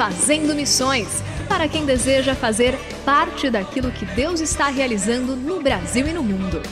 Fazendo Missões para quem deseja fazer parte daquilo que Deus está realizando no Brasil e no mundo.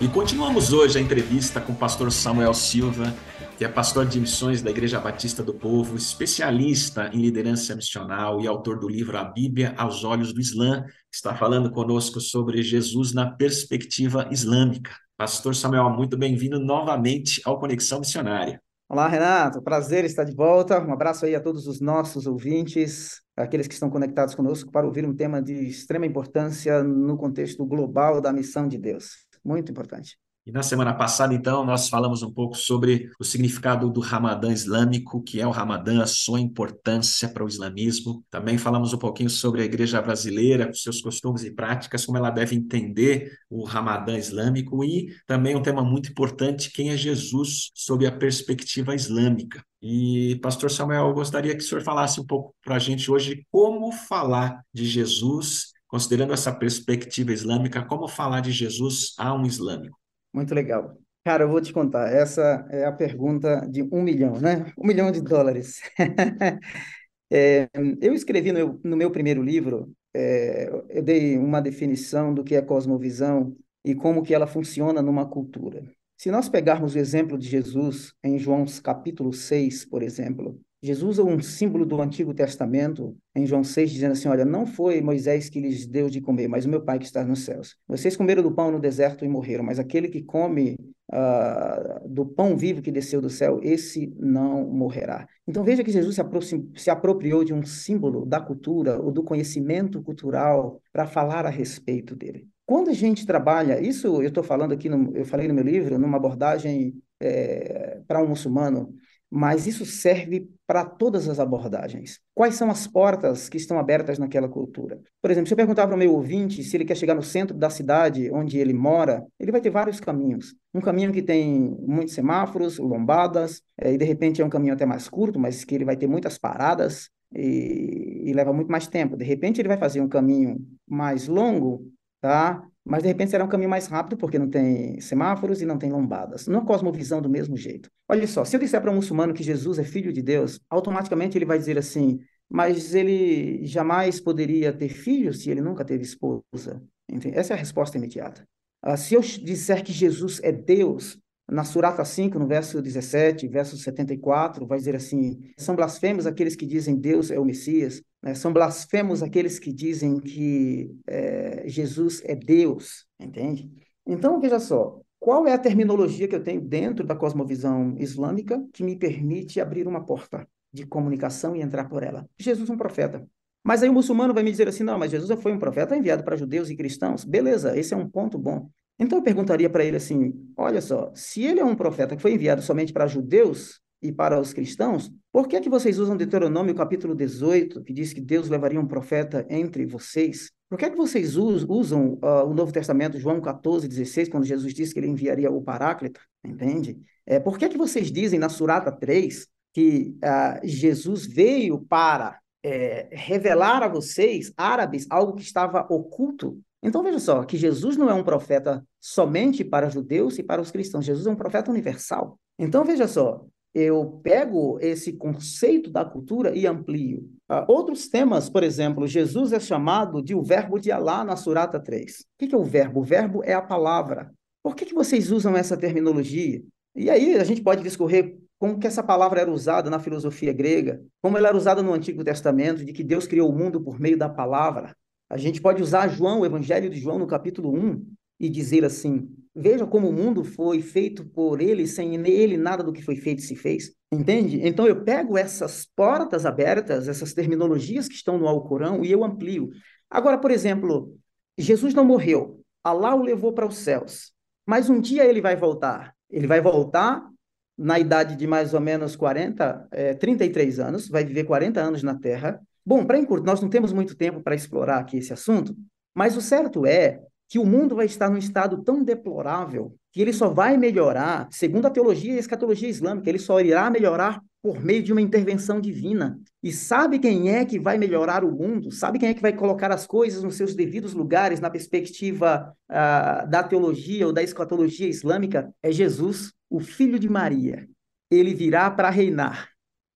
E continuamos hoje a entrevista com o pastor Samuel Silva, que é pastor de missões da Igreja Batista do Povo, especialista em liderança missional e autor do livro A Bíblia aos Olhos do Islã, está falando conosco sobre Jesus na perspectiva islâmica. Pastor Samuel, muito bem-vindo novamente ao Conexão Missionária. Olá, Renato. Prazer estar de volta. Um abraço aí a todos os nossos ouvintes, aqueles que estão conectados conosco para ouvir um tema de extrema importância no contexto global da missão de Deus. Muito importante. E na semana passada, então, nós falamos um pouco sobre o significado do Ramadã islâmico, que é o Ramadã, a sua importância para o islamismo. Também falamos um pouquinho sobre a igreja brasileira, seus costumes e práticas, como ela deve entender o Ramadã islâmico e também um tema muito importante, quem é Jesus sob a perspectiva islâmica. E, pastor Samuel, eu gostaria que o senhor falasse um pouco para a gente hoje como falar de Jesus, considerando essa perspectiva islâmica, como falar de Jesus a um islâmico. Muito legal. Cara, eu vou te contar, essa é a pergunta de um milhão, né? Um milhão de dólares. é, eu escrevi no, no, meu primeiro livro, é, eu dei uma definição do que é cosmovisão e como que ela funciona numa cultura. Se nós pegarmos o exemplo de Jesus em João capítulo 6, por exemplo, Jesus usa um símbolo do Antigo Testamento em João 6, dizendo assim: Olha, não foi Moisés que lhes deu de comer, mas o meu Pai que está nos céus. Vocês comeram do pão no deserto e morreram, mas aquele que come uh, do pão vivo que desceu do céu, esse não morrerá. Então veja que Jesus se, se apropriou de um símbolo da cultura ou do conhecimento cultural para falar a respeito dele. Quando a gente trabalha, isso eu estou falando aqui, no, eu falei no meu livro, numa abordagem é, para um muçulmano mas isso serve para todas as abordagens. Quais são as portas que estão abertas naquela cultura? Por exemplo, se eu perguntar para o meu ouvinte se ele quer chegar no centro da cidade onde ele mora, ele vai ter vários caminhos. Um caminho que tem muitos semáforos, lombadas, é, e de repente é um caminho até mais curto, mas que ele vai ter muitas paradas e, e leva muito mais tempo. De repente ele vai fazer um caminho mais longo, tá? mas de repente será um caminho mais rápido porque não tem semáforos e não tem lombadas. Não cosmovisão do mesmo jeito. Olha só, se eu disser para um muçulmano que Jesus é filho de Deus, automaticamente ele vai dizer assim: mas ele jamais poderia ter filhos se ele nunca teve esposa. Entende? Essa é a resposta imediata. Ah, se eu disser que Jesus é Deus, na Surata 5, no verso 17, verso 74, vai dizer assim: são blasfemos aqueles que dizem Deus é o Messias, né? são blasfemos aqueles que dizem que é, Jesus é Deus, entende? Então, veja só, qual é a terminologia que eu tenho dentro da cosmovisão islâmica que me permite abrir uma porta de comunicação e entrar por ela? Jesus é um profeta. Mas aí o muçulmano vai me dizer assim: não, mas Jesus foi um profeta enviado para judeus e cristãos. Beleza, esse é um ponto bom. Então eu perguntaria para ele assim: olha só, se ele é um profeta que foi enviado somente para judeus e para os cristãos, por que é que vocês usam Deuteronômio capítulo 18, que diz que Deus levaria um profeta entre vocês? Por que é que vocês usam uh, o Novo Testamento, João 14, 16, quando Jesus disse que ele enviaria o Paráclito? Entende? É, por que é que vocês dizem na Surata 3 que uh, Jesus veio para é, revelar a vocês, árabes, algo que estava oculto. Então veja só, que Jesus não é um profeta somente para judeus e para os cristãos, Jesus é um profeta universal. Então veja só, eu pego esse conceito da cultura e amplio. Outros temas, por exemplo, Jesus é chamado de o verbo de Alá na Surata 3. O que é o verbo? O verbo é a palavra. Por que, que vocês usam essa terminologia? E aí a gente pode discorrer como que essa palavra era usada na filosofia grega, como ela era usada no Antigo Testamento, de que Deus criou o mundo por meio da palavra. A gente pode usar João, o Evangelho de João, no capítulo 1, e dizer assim: veja como o mundo foi feito por ele, sem ele nada do que foi feito se fez. Entende? Então eu pego essas portas abertas, essas terminologias que estão no Alcorão e eu amplio. Agora, por exemplo, Jesus não morreu, Allah o levou para os céus, mas um dia ele vai voltar. Ele vai voltar na idade de mais ou menos 40, é, 33 anos, vai viver 40 anos na Terra. Bom, para encurtar, nós não temos muito tempo para explorar aqui esse assunto, mas o certo é que o mundo vai estar num estado tão deplorável que ele só vai melhorar, segundo a teologia e a escatologia islâmica, ele só irá melhorar por meio de uma intervenção divina. E sabe quem é que vai melhorar o mundo? Sabe quem é que vai colocar as coisas nos seus devidos lugares na perspectiva uh, da teologia ou da escatologia islâmica? É Jesus, o filho de Maria. Ele virá para reinar.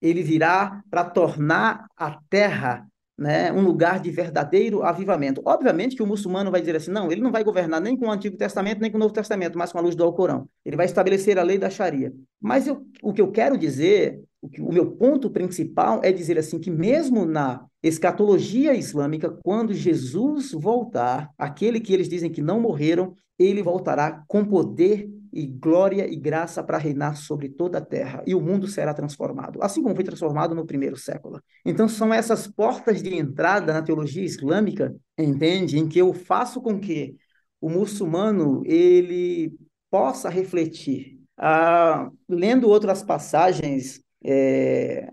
Ele virá para tornar a terra né, um lugar de verdadeiro avivamento. Obviamente que o muçulmano vai dizer assim, não, ele não vai governar nem com o Antigo Testamento, nem com o Novo Testamento, mas com a luz do Alcorão. Ele vai estabelecer a lei da Sharia. Mas eu, o que eu quero dizer, o, que, o meu ponto principal é dizer assim, que mesmo na escatologia islâmica, quando Jesus voltar, aquele que eles dizem que não morreram, ele voltará com poder e glória e graça para reinar sobre toda a terra, e o mundo será transformado, assim como foi transformado no primeiro século. Então, são essas portas de entrada na teologia islâmica, entende? Em que eu faço com que o muçulmano ele possa refletir. Ah, lendo outras passagens, é,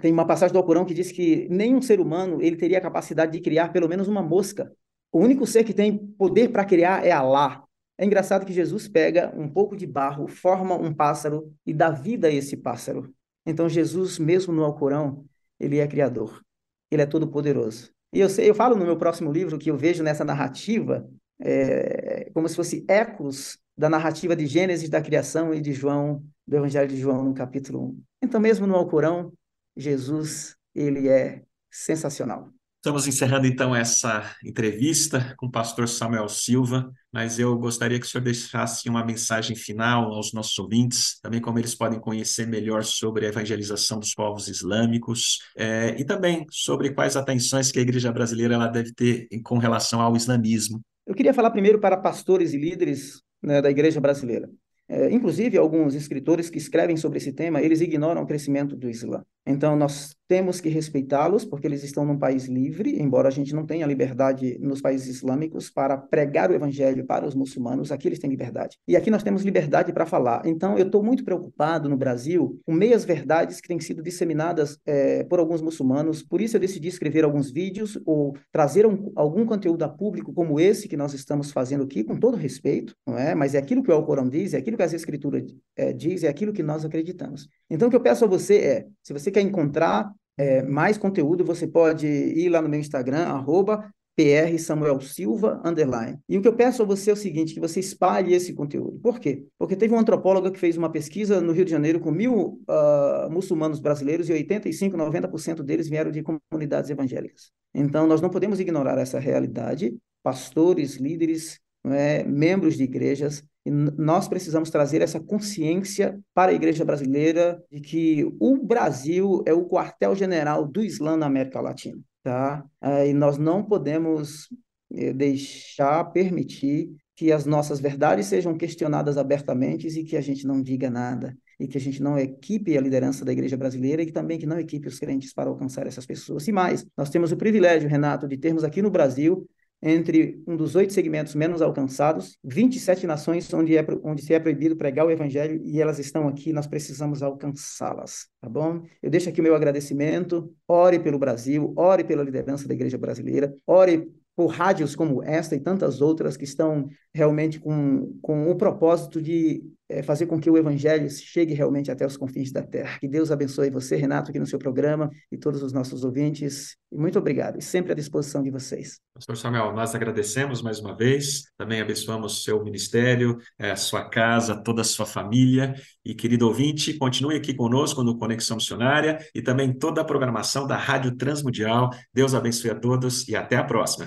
tem uma passagem do Alcorão que diz que nenhum ser humano ele teria a capacidade de criar pelo menos uma mosca. O único ser que tem poder para criar é Allah. É engraçado que Jesus pega um pouco de barro, forma um pássaro e dá vida a esse pássaro. Então Jesus, mesmo no Alcorão, ele é criador. Ele é todo poderoso. E eu, sei, eu falo no meu próximo livro que eu vejo nessa narrativa é, como se fosse ecos da narrativa de Gênesis da criação e de João, do Evangelho de João, no capítulo 1. Então, mesmo no Alcorão, Jesus, ele é sensacional. Estamos encerrando então essa entrevista com o pastor Samuel Silva, mas eu gostaria que o senhor deixasse uma mensagem final aos nossos ouvintes, também como eles podem conhecer melhor sobre a evangelização dos povos islâmicos é, e também sobre quais atenções que a igreja brasileira ela deve ter com relação ao islamismo. Eu queria falar primeiro para pastores e líderes né, da igreja brasileira. É, inclusive, alguns escritores que escrevem sobre esse tema, eles ignoram o crescimento do Islã. Então, nós temos que respeitá-los, porque eles estão num país livre, embora a gente não tenha liberdade nos países islâmicos para pregar o evangelho para os muçulmanos, aqui eles têm liberdade. E aqui nós temos liberdade para falar. Então, eu estou muito preocupado no Brasil com meias verdades que têm sido disseminadas é, por alguns muçulmanos, por isso eu decidi escrever alguns vídeos ou trazer um, algum conteúdo a público como esse que nós estamos fazendo aqui, com todo respeito, não é? mas é aquilo que o Alcorão diz, é aquilo que as Escrituras é, diz, é aquilo que nós acreditamos. Então, o que eu peço a você é, se você quer encontrar é, mais conteúdo, você pode ir lá no meu Instagram, arroba PR Samuel Silva, underline. E o que eu peço a você é o seguinte, que você espalhe esse conteúdo. Por quê? Porque teve um antropólogo que fez uma pesquisa no Rio de Janeiro com mil uh, muçulmanos brasileiros e 85, 90% deles vieram de comunidades evangélicas. Então, nós não podemos ignorar essa realidade. Pastores, líderes, é, membros de igrejas e nós precisamos trazer essa consciência para a igreja brasileira de que o Brasil é o quartel-general do Islã na América Latina. Tá? E nós não podemos eh, deixar, permitir que as nossas verdades sejam questionadas abertamente e que a gente não diga nada e que a gente não equipe a liderança da igreja brasileira e também que não equipe os crentes para alcançar essas pessoas. E mais, nós temos o privilégio, Renato, de termos aqui no Brasil entre um dos oito segmentos menos alcançados, 27 nações onde, é, onde se é proibido pregar o evangelho e elas estão aqui, nós precisamos alcançá-las, tá bom? Eu deixo aqui o meu agradecimento, ore pelo Brasil, ore pela liderança da igreja brasileira, ore por rádios como esta e tantas outras que estão realmente com, com o propósito de é, fazer com que o evangelho chegue realmente até os confins da terra. Que Deus abençoe você, Renato, aqui no seu programa e todos os nossos ouvintes. E muito obrigado, e sempre à disposição de vocês. Pastor Samuel, nós agradecemos mais uma vez, também abençoamos seu ministério, a eh, sua casa, toda a sua família. E, querido ouvinte, continue aqui conosco no Conexão Missionária e também toda a programação da Rádio Transmundial. Deus abençoe a todos e até a próxima.